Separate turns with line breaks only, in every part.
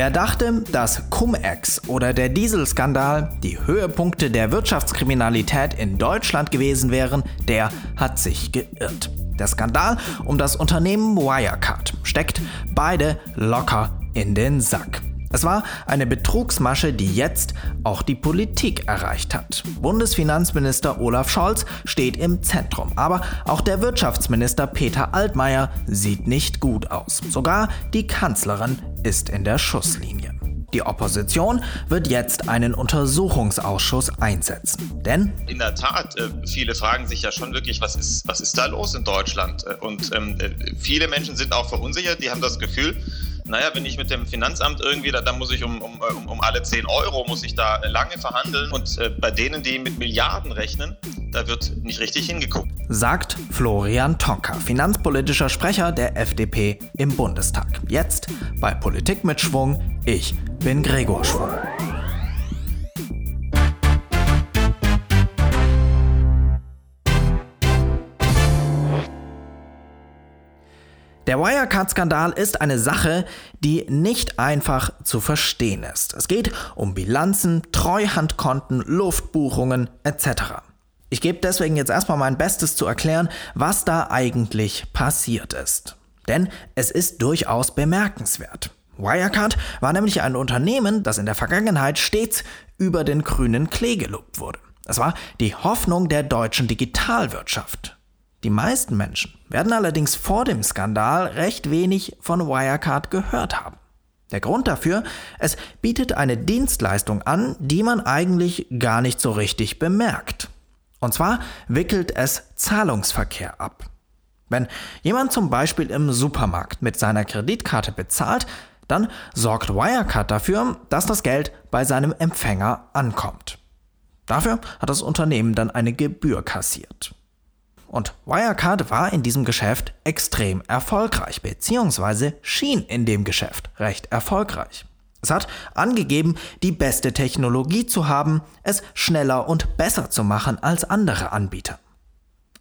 Wer dachte, dass Cum-Ex oder der Dieselskandal die Höhepunkte der Wirtschaftskriminalität in Deutschland gewesen wären, der hat sich geirrt. Der Skandal um das Unternehmen Wirecard steckt beide locker in den Sack. Es war eine Betrugsmasche, die jetzt auch die Politik erreicht hat. Bundesfinanzminister Olaf Scholz steht im Zentrum, aber auch der Wirtschaftsminister Peter Altmaier sieht nicht gut aus. Sogar die Kanzlerin ist in der Schusslinie. Die Opposition wird jetzt einen Untersuchungsausschuss einsetzen. Denn
in der Tat, äh, viele fragen sich ja schon wirklich, was ist, was ist da los in Deutschland? Äh, und ähm, äh, viele Menschen sind auch verunsichert, die haben das Gefühl, naja, wenn ich mit dem Finanzamt irgendwie, da, da muss ich um, um, um alle 10 Euro, muss ich da lange verhandeln. Und äh, bei denen, die mit Milliarden rechnen, da wird nicht richtig hingeguckt.
Sagt Florian Tonka, finanzpolitischer Sprecher der FDP im Bundestag. Jetzt bei Politik mit Schwung. Ich bin Gregor Schwung. Der Wirecard-Skandal ist eine Sache, die nicht einfach zu verstehen ist. Es geht um Bilanzen, Treuhandkonten, Luftbuchungen etc. Ich gebe deswegen jetzt erstmal mein Bestes zu erklären, was da eigentlich passiert ist. Denn es ist durchaus bemerkenswert. Wirecard war nämlich ein Unternehmen, das in der Vergangenheit stets über den grünen Klee gelobt wurde. Es war die Hoffnung der deutschen Digitalwirtschaft. Die meisten Menschen werden allerdings vor dem Skandal recht wenig von Wirecard gehört haben. Der Grund dafür, es bietet eine Dienstleistung an, die man eigentlich gar nicht so richtig bemerkt. Und zwar wickelt es Zahlungsverkehr ab. Wenn jemand zum Beispiel im Supermarkt mit seiner Kreditkarte bezahlt, dann sorgt Wirecard dafür, dass das Geld bei seinem Empfänger ankommt. Dafür hat das Unternehmen dann eine Gebühr kassiert. Und Wirecard war in diesem Geschäft extrem erfolgreich, beziehungsweise schien in dem Geschäft recht erfolgreich. Es hat angegeben, die beste Technologie zu haben, es schneller und besser zu machen als andere Anbieter.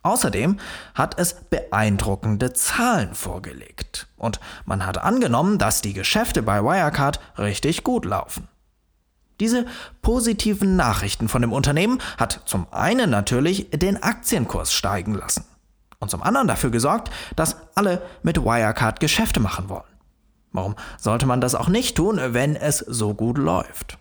Außerdem hat es beeindruckende Zahlen vorgelegt. Und man hat angenommen, dass die Geschäfte bei Wirecard richtig gut laufen. Diese positiven Nachrichten von dem Unternehmen hat zum einen natürlich den Aktienkurs steigen lassen und zum anderen dafür gesorgt, dass alle mit Wirecard Geschäfte machen wollen. Warum sollte man das auch nicht tun, wenn es so gut läuft?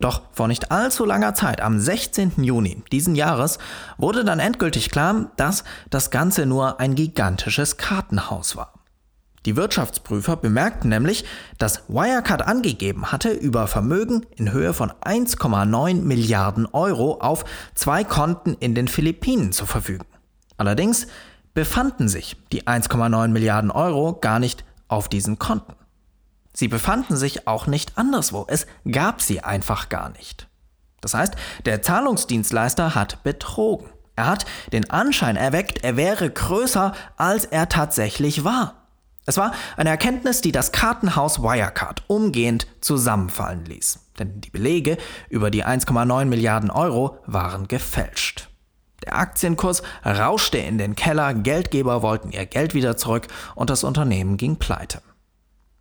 Doch vor nicht allzu langer Zeit, am 16. Juni diesen Jahres, wurde dann endgültig klar, dass das Ganze nur ein gigantisches Kartenhaus war. Die Wirtschaftsprüfer bemerkten nämlich, dass Wirecard angegeben hatte, über Vermögen in Höhe von 1,9 Milliarden Euro auf zwei Konten in den Philippinen zu verfügen. Allerdings befanden sich die 1,9 Milliarden Euro gar nicht auf diesen Konten. Sie befanden sich auch nicht anderswo, es gab sie einfach gar nicht. Das heißt, der Zahlungsdienstleister hat betrogen. Er hat den Anschein erweckt, er wäre größer, als er tatsächlich war. Es war eine Erkenntnis, die das Kartenhaus Wirecard umgehend zusammenfallen ließ. Denn die Belege über die 1,9 Milliarden Euro waren gefälscht. Der Aktienkurs rauschte in den Keller, Geldgeber wollten ihr Geld wieder zurück und das Unternehmen ging pleite.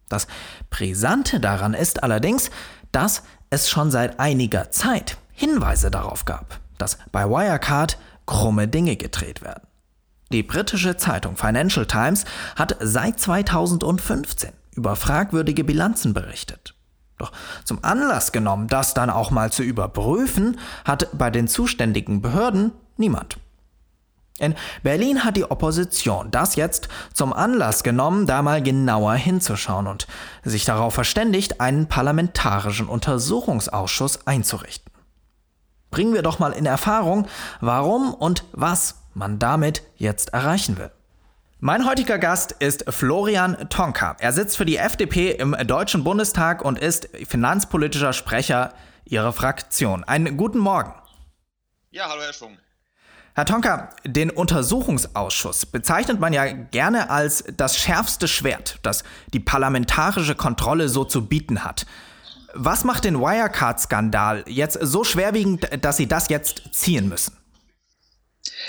Das Brisante daran ist allerdings, dass es schon seit einiger Zeit Hinweise darauf gab, dass bei Wirecard krumme Dinge gedreht werden. Die britische Zeitung Financial Times hat seit 2015 über fragwürdige Bilanzen berichtet. Doch zum Anlass genommen, das dann auch mal zu überprüfen, hat bei den zuständigen Behörden niemand. In Berlin hat die Opposition das jetzt zum Anlass genommen, da mal genauer hinzuschauen und sich darauf verständigt, einen parlamentarischen Untersuchungsausschuss einzurichten. Bringen wir doch mal in Erfahrung, warum und was man damit jetzt erreichen will. Mein heutiger Gast ist Florian Tonka. Er sitzt für die FDP im Deutschen Bundestag und ist finanzpolitischer Sprecher Ihrer Fraktion. Einen guten Morgen.
Ja, hallo Herr Schwung.
Herr Tonka, den Untersuchungsausschuss bezeichnet man ja gerne als das schärfste Schwert, das die parlamentarische Kontrolle so zu bieten hat. Was macht den Wirecard-Skandal jetzt so schwerwiegend, dass Sie das jetzt ziehen müssen?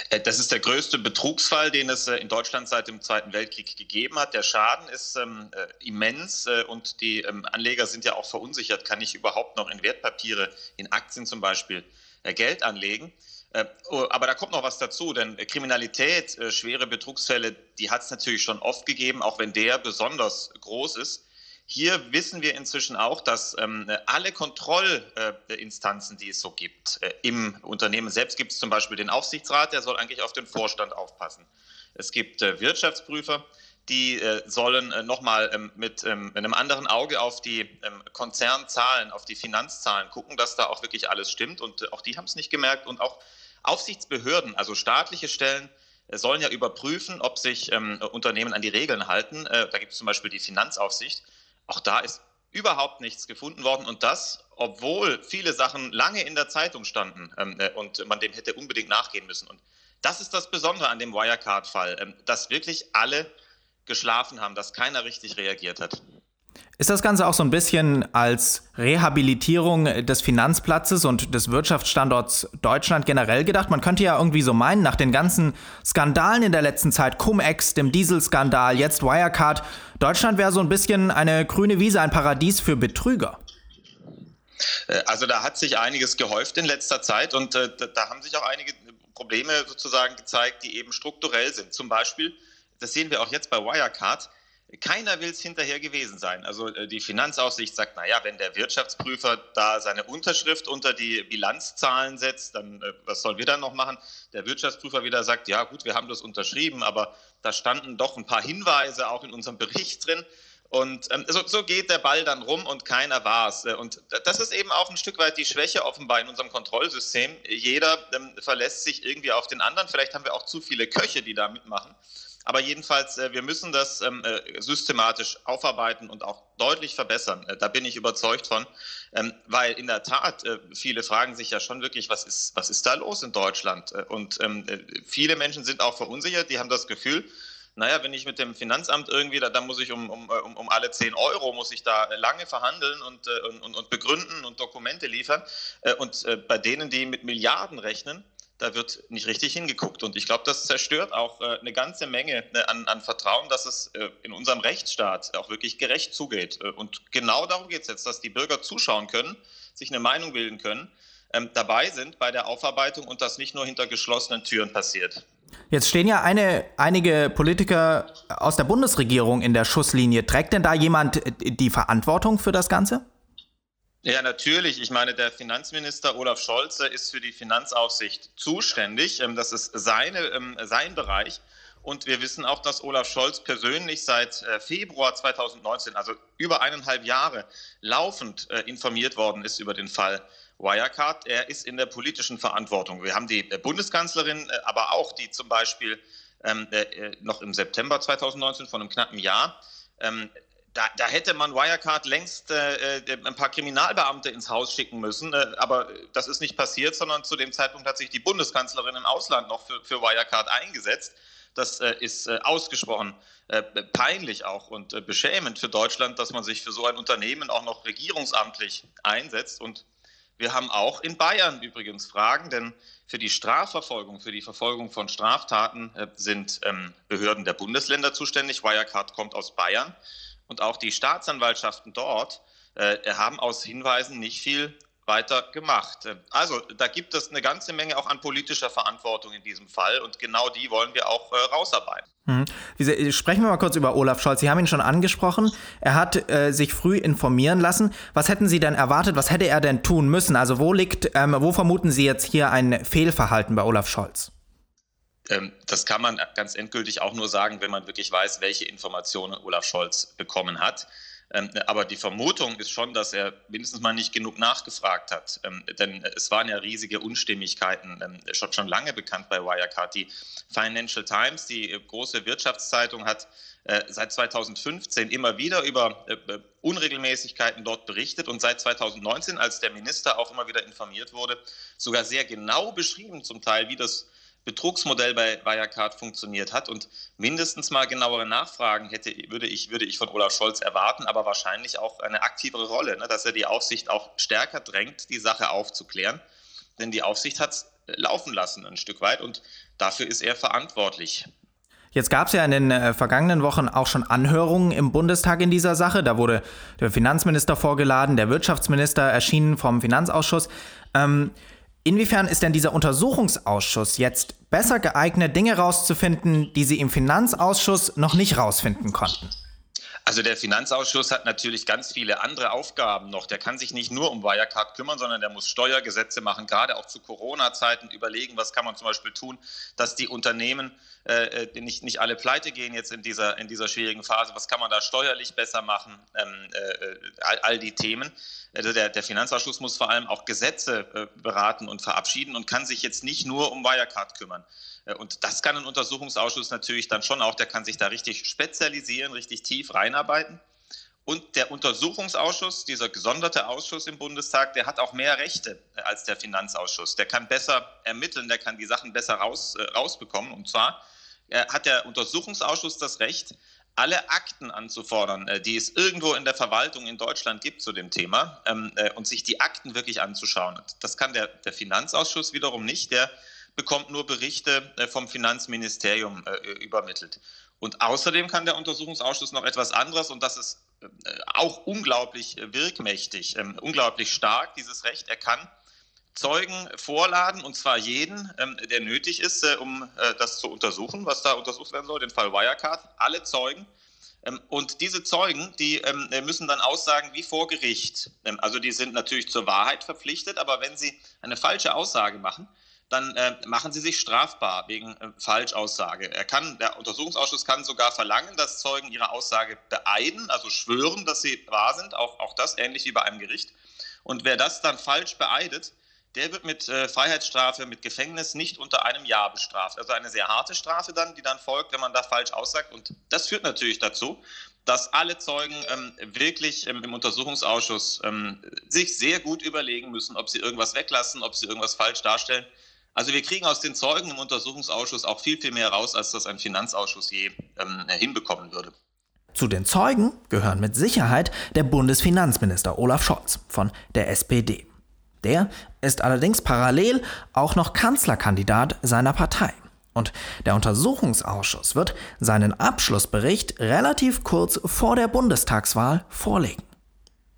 Äh, das ist der größte Betrugsfall, den es äh, in Deutschland seit dem Zweiten Weltkrieg gegeben hat. Der Schaden ist ähm, äh, immens und die ähm, Anleger sind ja auch verunsichert. Kann ich überhaupt noch in Wertpapiere, in Aktien zum Beispiel, äh, Geld anlegen? Äh, oh, aber da kommt noch was dazu, denn Kriminalität, schwere Betrugsfälle, die hat es natürlich schon oft gegeben, auch wenn der besonders groß ist. Hier wissen wir inzwischen auch, dass ähm, alle Kontrollinstanzen, die es so gibt, äh, im Unternehmen selbst gibt es zum Beispiel den Aufsichtsrat, der soll eigentlich auf den Vorstand aufpassen. Es gibt äh, Wirtschaftsprüfer, die äh, sollen äh, nochmal ähm, mit ähm, einem anderen Auge auf die ähm, Konzernzahlen, auf die Finanzzahlen gucken, dass da auch wirklich alles stimmt. Und äh, auch die haben es nicht gemerkt. Und auch Aufsichtsbehörden, also staatliche Stellen, äh, sollen ja überprüfen, ob sich Unternehmen an die Regeln halten. Da gibt es zum Beispiel die Finanzaufsicht. Auch da ist überhaupt nichts gefunden worden und das, obwohl viele Sachen lange in der Zeitung standen ähm, äh, und man dem hätte unbedingt nachgehen müssen. Und das ist das Besondere an dem Wirecard-Fall, ähm, dass wirklich alle geschlafen haben, dass keiner richtig reagiert hat.
Ist das Ganze auch so ein bisschen als Rehabilitierung des Finanzplatzes und des Wirtschaftsstandorts Deutschland generell gedacht? Man könnte ja irgendwie so meinen, nach den ganzen Skandalen in der letzten Zeit, Cum-Ex, dem Dieselskandal, jetzt Wirecard, Deutschland wäre so ein bisschen eine grüne Wiese, ein Paradies für Betrüger.
Äh, also da hat sich einiges gehäuft in letzter Zeit und äh, da haben sich auch einige Probleme sozusagen gezeigt, die eben strukturell sind. Zum Beispiel, das sehen wir auch jetzt bei Wirecard, keiner will es hinterher gewesen sein. Also äh, die Finanzaufsicht sagt, naja, wenn der Wirtschaftsprüfer da seine Unterschrift unter die Bilanzzahlen setzt, dann äh, was sollen wir dann noch machen? Der Wirtschaftsprüfer wieder sagt, ja gut, wir haben das unterschrieben, aber da standen doch ein paar Hinweise auch in unserem Bericht drin. Und ähm, so, so, geht der Ball dann rum und keiner war es. Äh, und das ist eben auch ein Stück weit die Schwäche offenbar in unserem Kontrollsystem. Jeder ähm, verlässt sich irgendwie auf den anderen. Vielleicht haben wir auch zu viele Köche, die da mitmachen. Aber jedenfalls, äh, wir müssen das ähm, äh, systematisch aufarbeiten und auch deutlich verbessern. Äh, da bin ich überzeugt von, ähm, weil in der Tat viele fragen sich ja schon wirklich, was ist, was ist da los in Deutschland? Und ähm, viele Menschen sind auch verunsichert, die haben das Gefühl, naja, wenn ich mit dem Finanzamt irgendwie, da, da muss ich um, um, um alle 10 Euro, muss ich da lange verhandeln und, und, und begründen und Dokumente liefern. Und bei denen, die mit Milliarden rechnen, da wird nicht richtig hingeguckt. Und ich glaube, das zerstört auch äh, eine ganze Menge ne, an, an, Vertrauen, dass es äh, in unserem Rechtsstaat auch wirklich gerecht zugeht. Äh, und genau darum geht es jetzt, dass die Bürger zuschauen können, sich eine Meinung bilden können, ähm, dabei sind bei der Aufarbeitung und das nicht nur hinter geschlossenen Türen passiert.
Jetzt stehen ja eine, einige Politiker aus der Bundesregierung in der Schusslinie. Trägt denn da jemand die Verantwortung für das Ganze?
Ja, natürlich. Ich meine, der Finanzminister Olaf Scholz ist für die Finanzaufsicht zuständig. Ähm, das ist seine, ähm, sein Bereich. Und wir wissen auch, dass Olaf Scholz persönlich seit äh, Februar 2019, also über eineinhalb Jahre, laufend äh, informiert worden ist über den Fall Wirecard. Er ist in der politischen Verantwortung. Wir haben die äh, Bundeskanzlerin, aber auch die zum Beispiel ähm, noch im September 2019, vor einem knappen Jahr, da, da, hätte man Wirecard längst äh, äh, ein paar Kriminalbeamte ins Haus schicken müssen. Äh, aber das ist nicht passiert, sondern zu dem Zeitpunkt hat sich die Bundeskanzlerin im Ausland noch für, für Wirecard eingesetzt. Das äh, ist äh, ausgesprochen äh, peinlich auch und beschämend für Deutschland, dass man sich für so ein Unternehmen auch noch regierungsamtlich einsetzt. Und wir haben auch in Bayern übrigens Fragen, denn für die Strafverfolgung, für die Verfolgung von Straftaten sind ähm, Behörden der Bundesländer zuständig. Wirecard kommt aus Bayern. Und auch die Staatsanwaltschaften dort äh, haben aus Hinweisen nicht viel weiter gemacht. Also da gibt es eine ganze Menge auch an politischer Verantwortung in diesem Fall und genau die wollen wir auch äh, rausarbeiten.
Mhm. Sprechen wir mal kurz über Olaf Scholz. Sie haben ihn schon angesprochen. Er hat äh, sich früh informieren lassen. Was hätten Sie denn erwartet? Was hätte er denn tun müssen? Also wo liegt, ähm, wo vermuten Sie jetzt hier ein Fehlverhalten bei Olaf Scholz?
Ähm, das kann man ganz endgültig auch nur sagen, wenn man wirklich weiß, welche Informationen Olaf Scholz bekommen hat. Ähm, aber die Vermutung ist schon, dass er mindestens mal nicht genug nachgefragt hat. Ähm, denn es waren ja riesige Unstimmigkeiten schon, schon lange bekannt bei Wirecard. Die Financial Times, die große Wirtschaftszeitung, hat äh, seit 2015 immer wieder über äh, Unregelmäßigkeiten dort berichtet und seit 2019, als der Minister auch immer wieder informiert wurde, sogar sehr genau beschrieben zum Teil, wie das Betrugsmodell bei Wirecard funktioniert hat. Und mindestens mal genauere Nachfragen hätte, würde, ich, würde ich von Olaf Scholz erwarten, aber wahrscheinlich auch eine aktivere Rolle, ne, dass er die Aufsicht auch stärker drängt, die Sache aufzuklären. Denn die Aufsicht hat es laufen lassen ein Stück weit und dafür ist er verantwortlich.
Jetzt gab es ja in den äh, vergangenen Wochen auch schon Anhörungen im Bundestag in dieser Sache. Da wurde der Finanzminister vorgeladen, der Wirtschaftsminister erschienen vom Finanzausschuss. Ähm, inwiefern ist denn dieser Untersuchungsausschuss jetzt besser geeignet, Dinge rauszufinden, die Sie im Finanzausschuss noch nicht rausfinden konnten?
Also der Finanzausschuss hat natürlich ganz viele andere Aufgaben noch. Der kann sich nicht nur um Wirecard kümmern, sondern der muss Steuergesetze machen, gerade auch zu Corona-Zeiten überlegen, was kann man zum Beispiel tun, dass die Unternehmen äh, äh nicht, nicht alle pleite gehen jetzt in dieser, in dieser schwierigen Phase. Was kann man da steuerlich besser machen? Ähm, äh, all, all, die Themen. Also der, der, Finanzausschuss muss vor allem auch Gesetze äh, beraten und verabschieden und kann sich jetzt nicht nur um Wirecard kümmern. Äh, und das kann ein Untersuchungsausschuss natürlich dann schon auch, der kann sich da richtig spezialisieren, richtig tief reinarbeiten. Und der Untersuchungsausschuss, dieser gesonderte Ausschuss im Bundestag, der hat auch mehr Rechte äh, als der Finanzausschuss. Der kann besser ermitteln, der kann die Sachen besser raus, äh, rausbekommen. Und zwar hat der Untersuchungsausschuss das Recht, alle Akten anzufordern, die es irgendwo in der Verwaltung in Deutschland gibt zu dem Thema ähm, und sich die Akten wirklich anzuschauen. Das kann der, der Finanzausschuss wiederum nicht. Der bekommt nur Berichte äh, vom Finanzministerium äh, übermittelt. Und außerdem kann der Untersuchungsausschuss noch etwas anderes, und das ist äh, auch unglaublich wirkmächtig, ähm, unglaublich stark, dieses Recht. Er kann Zeugen vorladen, und zwar jeden, ähm, der nötig ist, um das zu untersuchen, was da untersucht werden soll, den Fall Wirecard, alle Zeugen. Ähm, und diese Zeugen, die müssen dann aussagen wie vor Gericht. Also die sind natürlich zur Wahrheit verpflichtet, aber wenn sie eine falsche Aussage machen, dann äh, machen sie sich strafbar wegen äh, Falschaussage. Er kann, der Untersuchungsausschuss kann sogar verlangen, dass Zeugen ihre Aussage beeiden, also schwören, dass sie wahr sind, auch, auch das ähnlich wie bei einem Gericht. Und wer das dann falsch beeidet, der wird mit äh, Freiheitsstrafe, mit Gefängnis nicht unter einem Jahr bestraft. Also eine sehr harte Strafe dann, die dann folgt, wenn man da falsch aussagt. Und das führt natürlich dazu, dass alle Zeugen ähm, wirklich ähm, im Untersuchungsausschuss ähm, sich sehr gut überlegen müssen, ob sie irgendwas weglassen, ob sie irgendwas falsch darstellen. Also wir kriegen aus den Zeugen im Untersuchungsausschuss auch viel, viel mehr raus, als das ein Finanzausschuss je ähm, hinbekommen würde.
Zu den Zeugen gehören mit Sicherheit der Bundesfinanzminister Olaf Scholz von der SPD. Der ist allerdings parallel auch noch Kanzlerkandidat seiner Partei. Und der Untersuchungsausschuss wird seinen Abschlussbericht relativ kurz vor der Bundestagswahl vorlegen.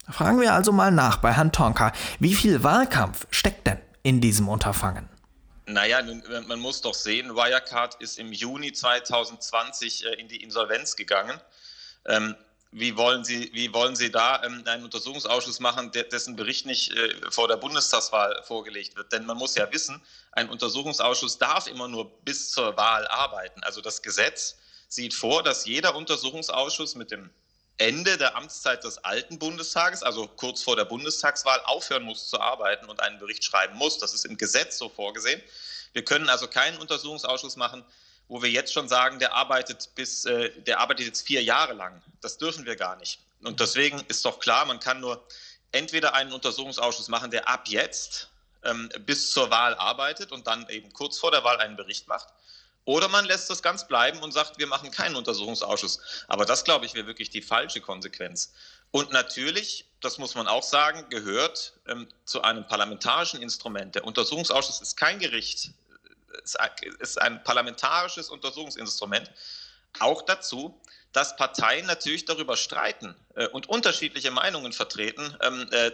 Fragen wir also mal nach bei Herrn Tonka, wie viel Wahlkampf steckt denn in diesem Unterfangen?
Naja, man muss doch sehen, Wirecard ist im Juni 2020 äh, in die Insolvenz gegangen. Wie wollen Sie, wie wollen Sie da ähm, einen Untersuchungsausschuss machen, dessen Bericht nicht äh, vor der Bundestagswahl vorgelegt wird? Denn man muss ja wissen, ein Untersuchungsausschuss darf immer nur bis zur Wahl arbeiten. Also das Gesetz sieht vor, dass jeder Untersuchungsausschuss mit dem Ende der Amtszeit des alten Bundestages, also kurz vor der Bundestagswahl, aufhören muss zu arbeiten und einen Bericht schreiben muss. Das ist im Gesetz so vorgesehen. Wir können also keinen Untersuchungsausschuss machen, wo wir jetzt schon sagen, der arbeitet bis, äh, der arbeitet jetzt vier Jahre lang. Das dürfen wir gar nicht. Und deswegen ist doch klar, man kann nur entweder einen Untersuchungsausschuss machen, der ab jetzt ähm, bis zur Wahl arbeitet und dann eben kurz vor der Wahl einen Bericht macht. Oder man lässt das ganz bleiben und sagt, wir machen keinen Untersuchungsausschuss. Aber das, glaube ich, wäre wirklich die falsche Konsequenz. Und natürlich, das muss man auch sagen, gehört ähm, zu einem parlamentarischen Instrument. Der Untersuchungsausschuss ist kein Gericht, ist ein parlamentarisches Untersuchungsinstrument. Auch dazu, dass Parteien natürlich darüber streiten äh, und unterschiedliche Meinungen vertreten, ähm, äh,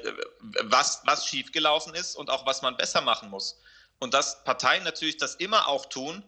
was, was schiefgelaufen ist und auch was man besser machen muss. Und dass Parteien natürlich das immer auch tun,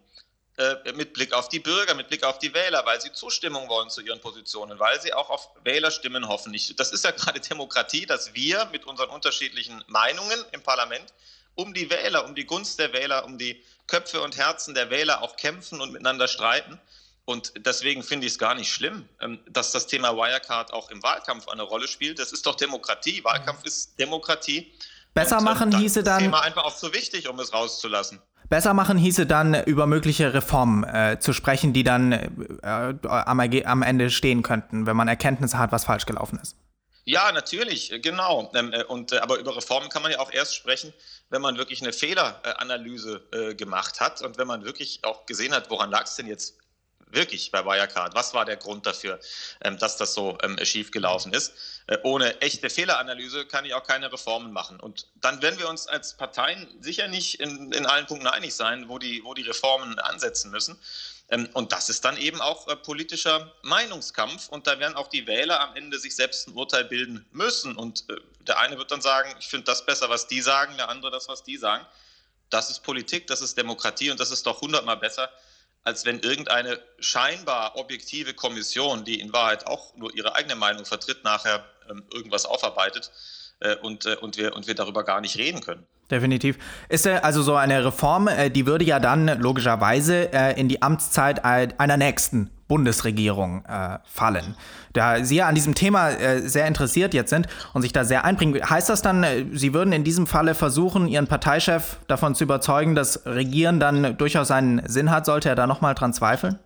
äh, mit Blick auf die Bürger, mit Blick auf die Wähler, weil sie Zustimmung wollen zu ihren Positionen, weil sie auch auf Wählerstimmen hoffen. Das ist ja gerade Demokratie, dass wir mit unseren unterschiedlichen Meinungen im Parlament um die Wähler, um die Gunst der Wähler, um die Köpfe und Herzen der Wähler auch kämpfen und miteinander streiten. Und deswegen finde ich es gar nicht schlimm, ähm, dass das Thema Wirecard auch im Wahlkampf eine Rolle spielt. Das ist doch Demokratie. Wahlkampf ist Demokratie.
Besser und, äh, machen hieße dann. Das
Thema einfach auch zu wichtig, um es rauszulassen.
Besser machen hieße dann, über mögliche Reformen äh, zu sprechen, die dann äh, am, am, Ende stehen könnten, wenn man Erkenntnisse hat, was falsch gelaufen ist.
Ja, natürlich, genau. Ähm, äh, und, äh, aber über Reformen kann man ja auch erst sprechen, wenn man wirklich eine Fehleranalyse äh, gemacht hat und wenn man wirklich auch gesehen hat, woran lag es denn jetzt wirklich bei Wirecard? Was war der Grund dafür, ähm, dass das so ähm, schief gelaufen ist? äh, ohne echte Fehleranalyse kann ich auch keine Reformen machen. Und dann werden wir uns als Parteien sicher nicht in, in allen Punkten einig sein, wo die, wo die Reformen ansetzen müssen. Ähm, und das ist dann eben auch äh, politischer Meinungskampf. Und da werden auch die Wähler am Ende sich selbst ein Urteil bilden müssen. Und äh, der eine wird dann sagen, ich finde das besser, was die sagen, der andere das, was die sagen. Das ist Politik, das ist Demokratie und das ist doch hundertmal besser, als wenn irgendeine scheinbar objektive Kommission, die in Wahrheit auch nur ihre eigene Meinung vertritt, nachher ähm, irgendwas aufarbeitet äh, und, und, wir, und wir darüber gar nicht reden können.
Definitiv. Ist also so eine Reform, äh, die würde ja dann logischerweise äh, in die Amtszeit einer nächsten Bundesregierung äh, fallen. Da Sie ja an diesem Thema äh, sehr interessiert jetzt sind und sich da sehr einbringen, heißt das dann, äh, Sie würden in diesem Falle versuchen, Ihren Parteichef davon zu überzeugen, dass Regieren dann durchaus einen Sinn hat, sollte er da nochmal dran zweifeln?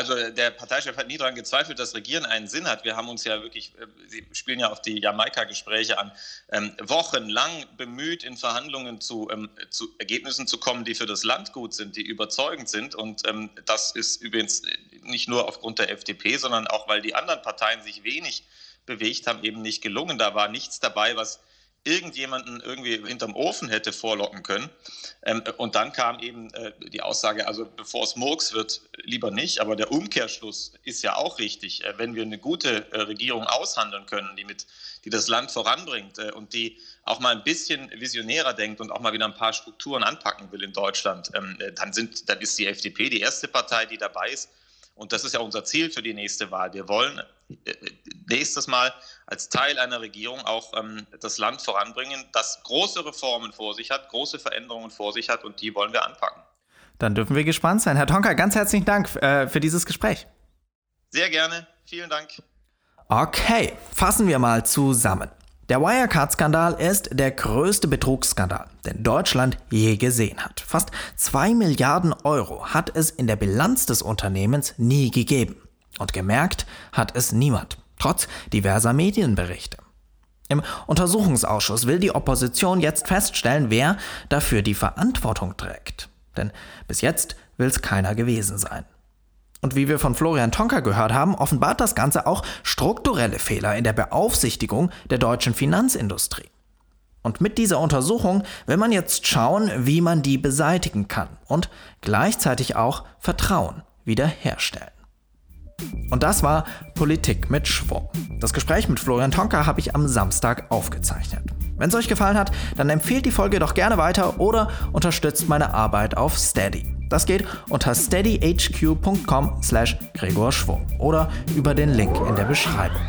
Also der Parteichef hat nie daran gezweifelt, dass Regieren einen Sinn hat. Wir haben uns ja wirklich, äh, Sie spielen ja auf die Jamaika-Gespräche an, ähm, wochenlang bemüht, in Verhandlungen zu, ähm, zu, Ergebnissen zu kommen, die für das Land gut sind, die überzeugend sind. Und ähm, das ist übrigens nicht nur aufgrund der FDP, sondern auch, weil die anderen Parteien sich wenig bewegt haben, eben nicht gelungen. Da war nichts dabei, was irgendjemanden irgendwie hinterm Ofen hätte vorlocken können. Ähm, und dann kam eben äh, die Aussage, also bevor es Murks wird, lieber nicht. Aber der Umkehrschluss ist ja auch richtig. Äh, wenn wir eine gute äh, Regierung aushandeln können, die, mit, die das Land voranbringt äh, und die auch mal ein bisschen visionärer denkt und auch mal wieder ein paar Strukturen anpacken will in Deutschland, ähm, äh, dann, sind, dann ist die FDP die erste Partei, die dabei ist. Und das ist ja unser Ziel für die nächste Wahl. Wir wollen nächstes Mal als Teil einer Regierung auch ähm, das Land voranbringen, das große Reformen vor sich hat, große Veränderungen vor sich hat und die wollen wir anpacken.
Dann dürfen wir gespannt sein. Herr Tonka, ganz herzlichen Dank äh, für dieses Gespräch.
Sehr gerne. Vielen Dank.
Okay, fassen wir mal zusammen. Der Wirecard-Skandal ist der größte Betrugsskandal, den Deutschland je gesehen hat. Fast 2 Milliarden Euro hat es in der Bilanz des Unternehmens nie gegeben. Und gemerkt hat es niemand, trotz diverser Medienberichte. Im Untersuchungsausschuss will die Opposition jetzt feststellen, wer dafür die Verantwortung trägt. Denn bis jetzt will es keiner gewesen sein. Und wie wir von Florian Tonka gehört haben, offenbart das Ganze auch strukturelle Fehler in der Beaufsichtigung der deutschen Finanzindustrie. Und mit dieser Untersuchung will man jetzt schauen, wie man die beseitigen kann und gleichzeitig auch Vertrauen wiederherstellen. Und das war Politik mit Schwung. Das Gespräch mit Florian Tonka habe ich am Samstag aufgezeichnet. Wenn es euch gefallen hat, dann empfehlt die Folge doch gerne weiter oder unterstützt meine Arbeit auf Steady. Das geht unter steadyhq.com slash Gregor Schwung oder über den Link in der Beschreibung.